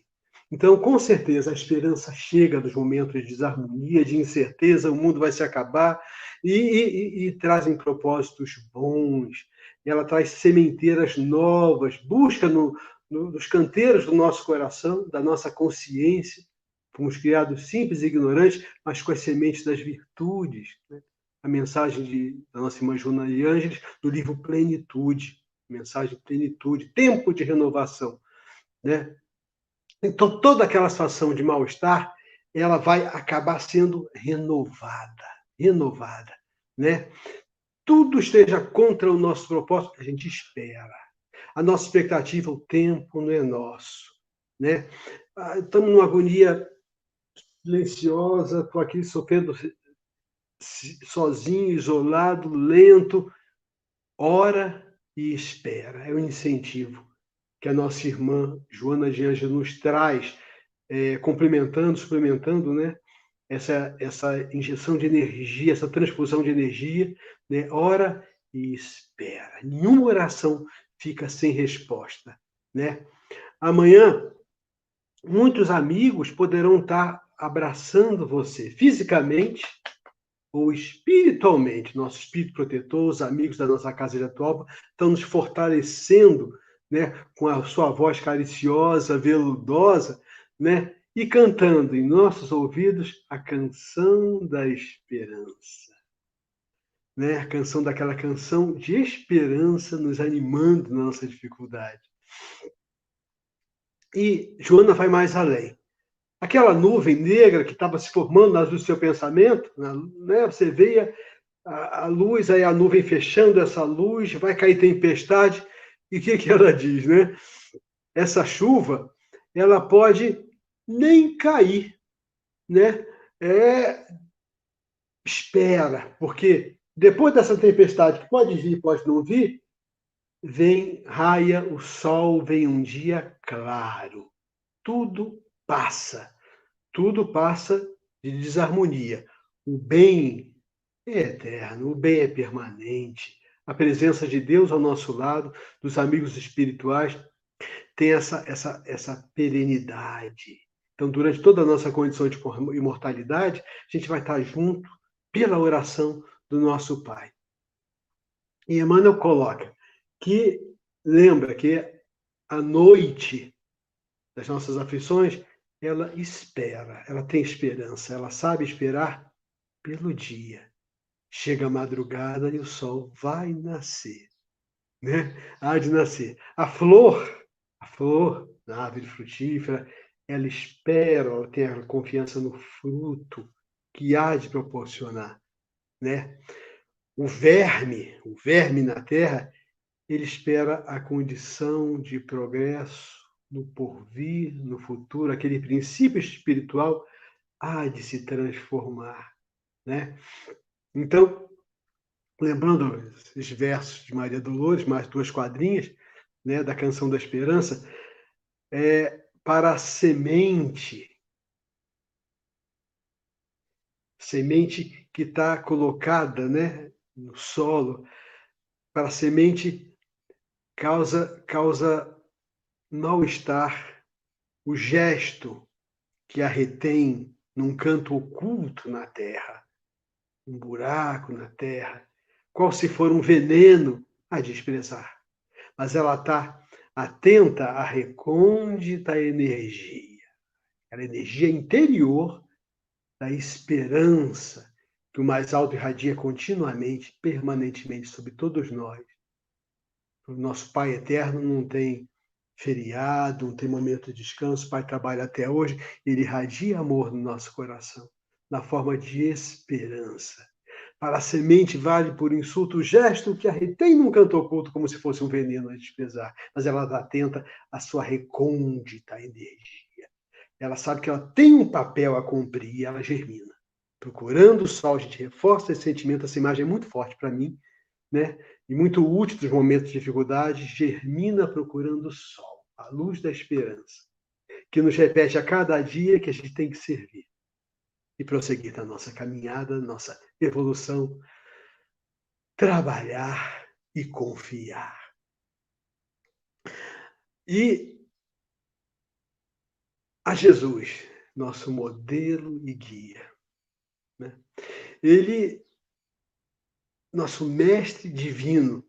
Então, com certeza, a esperança chega nos momentos de desarmonia, de incerteza, o mundo vai se acabar, e, e, e trazem propósitos bons. Ela traz sementeiras novas, busca no, no, nos canteiros do nosso coração, da nossa consciência. Fomos criados simples e ignorantes, mas com as sementes das virtudes. Né? A mensagem de, da nossa irmã Joana de Ângeles, do livro Plenitude. Mensagem Plenitude, tempo de renovação. Né? Então, toda aquela situação de mal-estar, ela vai acabar sendo renovada, renovada, né? Tudo esteja contra o nosso propósito, a gente espera. A nossa expectativa, o tempo não é nosso, né? Ah, estamos numa agonia silenciosa, estou aqui sofrendo sozinho, isolado, lento. Ora e espera, é o incentivo que a nossa irmã Joana de Ângelo nos traz, é, complementando, suplementando, né? Essa, essa injeção de energia, essa transfusão de energia, né? ora e espera. Nenhuma oração fica sem resposta, né? Amanhã, muitos amigos poderão estar abraçando você fisicamente ou espiritualmente. Nosso espírito protetor, os amigos da nossa casa Atualpa estão nos fortalecendo né, com a sua voz cariciosa, veludosa, né, e cantando em nossos ouvidos a canção da esperança. Né, a canção daquela canção de esperança nos animando na nossa dificuldade. E Joana vai mais além. Aquela nuvem negra que estava se formando na luz do seu pensamento, né, você veia a, a luz, aí a nuvem fechando essa luz, vai cair tempestade, e o que, que ela diz, né? Essa chuva, ela pode nem cair, né? É, espera, porque depois dessa tempestade, que pode vir, pode não vir, vem, raia o sol, vem um dia claro. Tudo passa. Tudo passa de desarmonia. O bem é eterno, o bem é permanente a presença de Deus ao nosso lado, dos amigos espirituais, tem essa, essa, essa perenidade. Então, durante toda a nossa condição de imortalidade, a gente vai estar junto pela oração do nosso Pai. E Emmanuel coloca que lembra que a noite das nossas aflições, ela espera, ela tem esperança, ela sabe esperar pelo dia. Chega a madrugada e o sol vai nascer. Né? Há de nascer. A flor, a flor da árvore frutífera, ela espera, ela tem a confiança no fruto que há de proporcionar. Né? O verme, o verme na terra, ele espera a condição de progresso no porvir, no futuro, aquele princípio espiritual há de se transformar. Né? Então, lembrando esses versos de Maria Dolores, mais duas quadrinhas, né, da Canção da Esperança, é, para a semente, semente que está colocada né, no solo, para a semente causa, causa mal-estar, o gesto que a retém num canto oculto na terra um buraco na terra, qual se for um veneno a desprezar. Mas ela está atenta à recôndita energia, aquela energia interior da esperança que o mais alto irradia continuamente, permanentemente sobre todos nós. O nosso Pai eterno não tem feriado, não tem momento de descanso, o Pai trabalha até hoje, ele irradia amor no nosso coração na forma de esperança. Para a semente vale por insulto o gesto que a retém num canto oculto como se fosse um veneno a desprezar, mas ela está atenta à sua recôndita energia. Ela sabe que ela tem um papel a cumprir e ela germina. Procurando o sol, a gente reforça esse sentimento, essa imagem é muito forte para mim, né? e muito útil nos momentos de dificuldade, germina procurando o sol, a luz da esperança, que nos repete a cada dia que a gente tem que servir e prosseguir na nossa caminhada, nossa evolução, trabalhar e confiar. E a Jesus, nosso modelo e guia. Né? Ele, nosso mestre divino,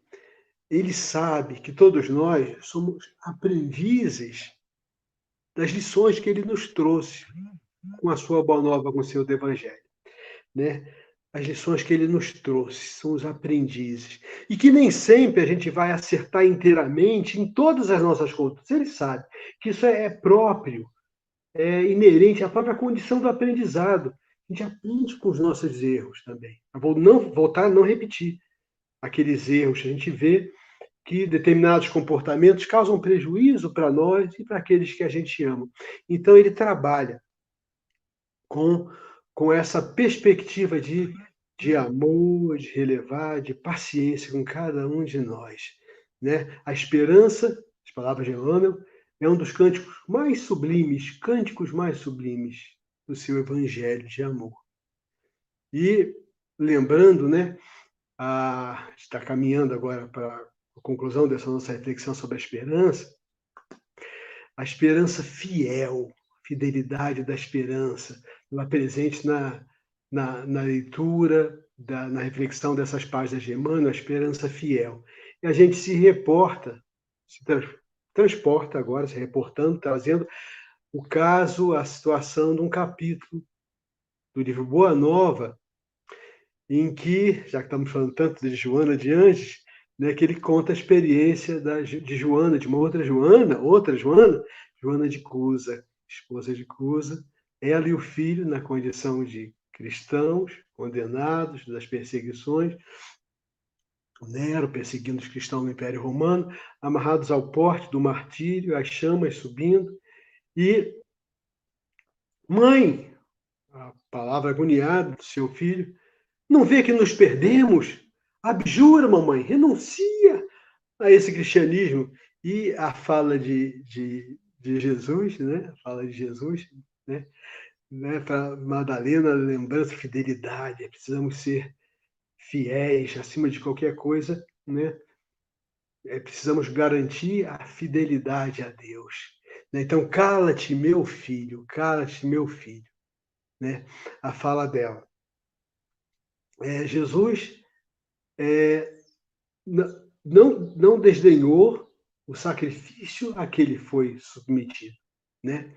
ele sabe que todos nós somos aprendizes das lições que ele nos trouxe com a sua boa nova, com o seu evangelho. Né? As lições que ele nos trouxe são os aprendizes. E que nem sempre a gente vai acertar inteiramente em todas as nossas contas. Ele sabe que isso é próprio é, inerente à própria condição do aprendizado. A gente aprende com os nossos erros também. Eu vou não voltar a não repetir aqueles erros. A gente vê que determinados comportamentos causam prejuízo para nós e para aqueles que a gente ama. Então ele trabalha com, com essa perspectiva de, de amor, de relevar, de paciência com cada um de nós. Né? A esperança, as palavras de Emmanuel, é um dos cânticos mais sublimes, cânticos mais sublimes do seu evangelho de amor. E lembrando, né, a, está caminhando agora para a conclusão dessa nossa reflexão sobre a esperança, a esperança fiel, fidelidade da esperança, lá presente na, na, na leitura, da, na reflexão dessas páginas de Emmanuel, a esperança fiel. E a gente se reporta, se transporta agora, se reportando, trazendo o caso, a situação de um capítulo do livro Boa Nova, em que, já que estamos falando tanto de Joana de Anjos, né, que ele conta a experiência da, de Joana, de uma outra Joana, outra Joana, Joana de Cusa, esposa de Cusa, ela e o filho na condição de cristãos, condenados das perseguições, Nero perseguindo os cristãos no Império Romano, amarrados ao porte do martírio, as chamas subindo, e mãe, a palavra agoniada do seu filho, não vê que nos perdemos? Abjura, mamãe, renuncia a esse cristianismo. E a fala de, de, de Jesus, né? a fala de Jesus, né? né? Para Madalena, lembrança, fidelidade, precisamos ser fiéis acima de qualquer coisa, né? É, precisamos garantir a fidelidade a Deus. Né? Então, cala-te, meu filho, cala-te, meu filho. Né? A fala dela. É, Jesus é, não, não desdenhou o sacrifício a que ele foi submetido. Né?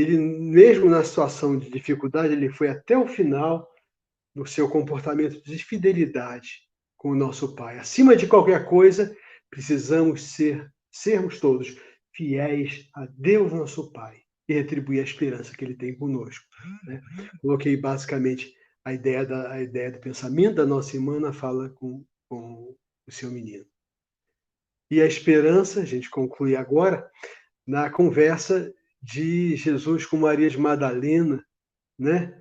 Ele, mesmo na situação de dificuldade, ele foi até o final no seu comportamento de fidelidade com o nosso Pai. Acima de qualquer coisa, precisamos ser, sermos todos fiéis a Deus, nosso Pai, e retribuir a esperança que Ele tem conosco. Né? Coloquei basicamente a ideia, da, a ideia do pensamento da nossa irmã na fala com, com o seu menino. E a esperança, a gente conclui agora, na conversa de Jesus com Maria de Madalena, né?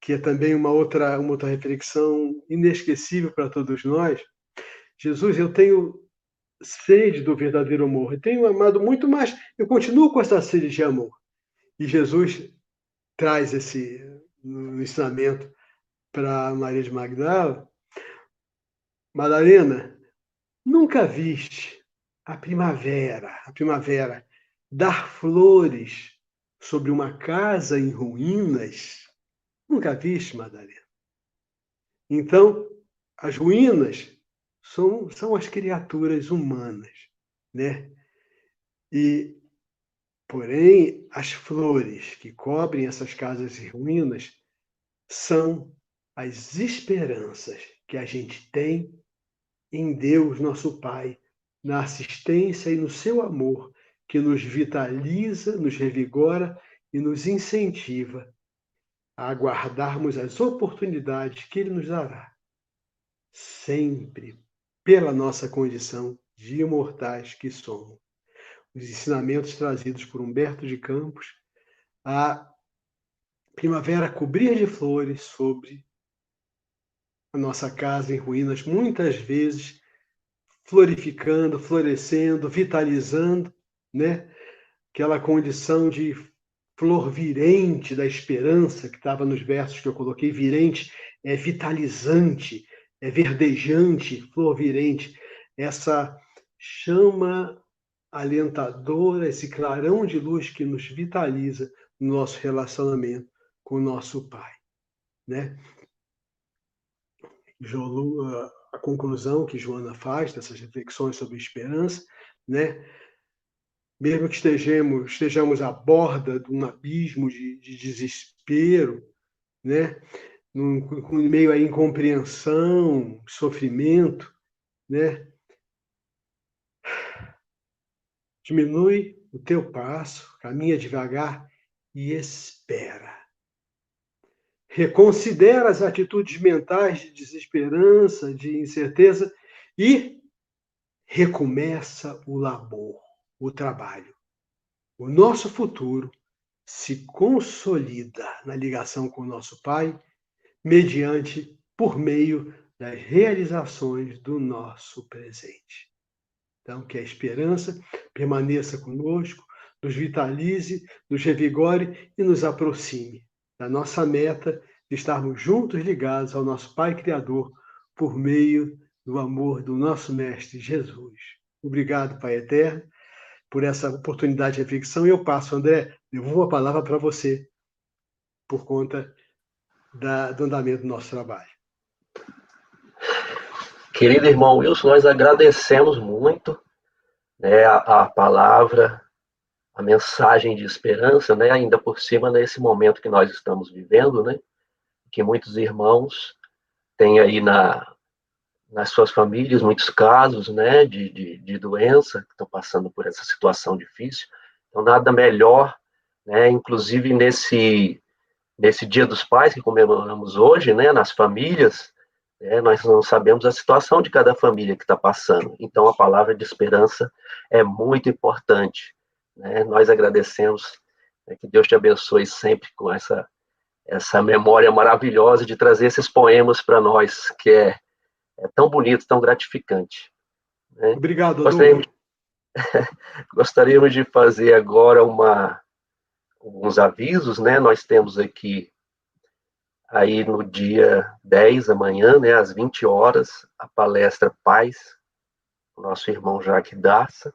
que é também uma outra, uma outra reflexão inesquecível para todos nós. Jesus, eu tenho sede do verdadeiro amor, eu tenho amado muito mais, eu continuo com essa sede de amor. E Jesus traz esse ensinamento para Maria de Magdala. Madalena, nunca viste a primavera, a primavera dar flores sobre uma casa em ruínas? Nunca viste, Madalena? Então, as ruínas são, são as criaturas humanas, né? E, porém, as flores que cobrem essas casas em ruínas são as esperanças que a gente tem em Deus, nosso Pai, na assistência e no seu amor que nos vitaliza, nos revigora e nos incentiva a aguardarmos as oportunidades que Ele nos dará, sempre pela nossa condição de imortais que somos. Os ensinamentos trazidos por Humberto de Campos, a primavera cobrir de flores sobre a nossa casa em ruínas, muitas vezes florificando, florescendo, vitalizando, né? Aquela condição de flor virente da esperança que estava nos versos que eu coloquei, virente é vitalizante, é verdejante, flor virente, essa chama alentadora, esse clarão de luz que nos vitaliza no nosso relacionamento com o nosso Pai, né? a conclusão que Joana faz dessas reflexões sobre esperança, né? Mesmo que estejamos, estejamos à borda de um abismo de, de desespero, né? Num, meio à incompreensão, sofrimento, né? Diminui o teu passo, caminha devagar e espera. Reconsidera as atitudes mentais de desesperança, de incerteza e recomeça o labor, o trabalho. O nosso futuro se consolida na ligação com o nosso Pai, mediante, por meio das realizações do nosso presente. Então, que a esperança permaneça conosco, nos vitalize, nos revigore e nos aproxime da nossa meta de estarmos juntos ligados ao nosso Pai Criador por meio do amor do nosso Mestre Jesus. Obrigado, Pai Eterno, por essa oportunidade de reflexão. E eu passo, André, devolvo a palavra para você por conta da, do andamento do nosso trabalho. Querido irmão Wilson, nós agradecemos muito né, a, a, palavra, a mensagem de esperança, né, ainda por cima nesse momento que nós estamos vivendo, né, que muitos irmãos têm aí na, nas suas famílias muitos casos né, de, de, de doença, que estão passando por essa situação difícil. Então, nada melhor, né, inclusive nesse, nesse Dia dos Pais que comemoramos hoje, né, nas famílias, é, nós não sabemos a situação de cada família que está passando. Então, a palavra de esperança é muito importante. Né? Nós agradecemos né, que Deus te abençoe sempre com essa, essa memória maravilhosa de trazer esses poemas para nós, que é, é, tão bonito, tão gratificante. Né? Obrigado, Gostaríamos, <laughs> Gostaríamos de fazer agora uma, alguns avisos. Né? Nós temos aqui aí no dia 10 amanhã, né, às 20 horas, a palestra Paz, nosso irmão Jacques Daça,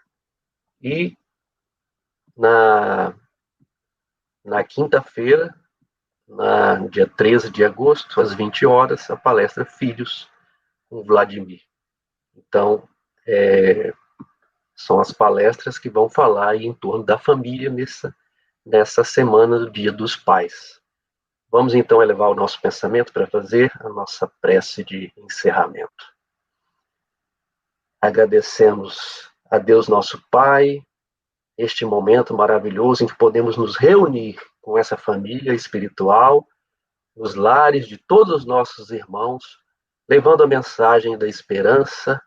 e na, na quinta-feira, no dia 13 de agosto, às 20 horas, a palestra Filhos, com Vladimir. Então, é, são as palestras que vão falar em torno da família nessa, nessa semana do Dia dos Pais. Vamos então elevar o nosso pensamento para fazer a nossa prece de encerramento. Agradecemos a Deus nosso Pai, este momento maravilhoso em que podemos nos reunir com essa família espiritual, nos lares de todos os nossos irmãos, levando a mensagem da esperança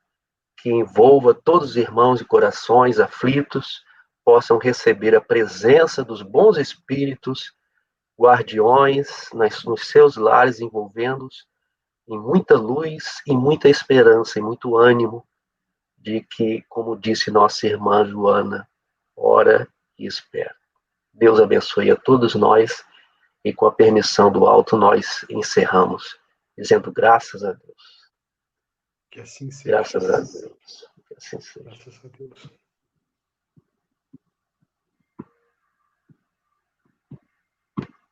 que envolva todos os irmãos e corações aflitos possam receber a presença dos bons espíritos guardiões nas, nos seus lares, envolvendo-os em muita luz e muita esperança e muito ânimo de que, como disse nossa irmã Joana, ora e espera. Deus abençoe a todos nós e com a permissão do alto nós encerramos, dizendo graças a Deus. Que assim seja. Graças a Deus. Que assim seja. Graças a Deus.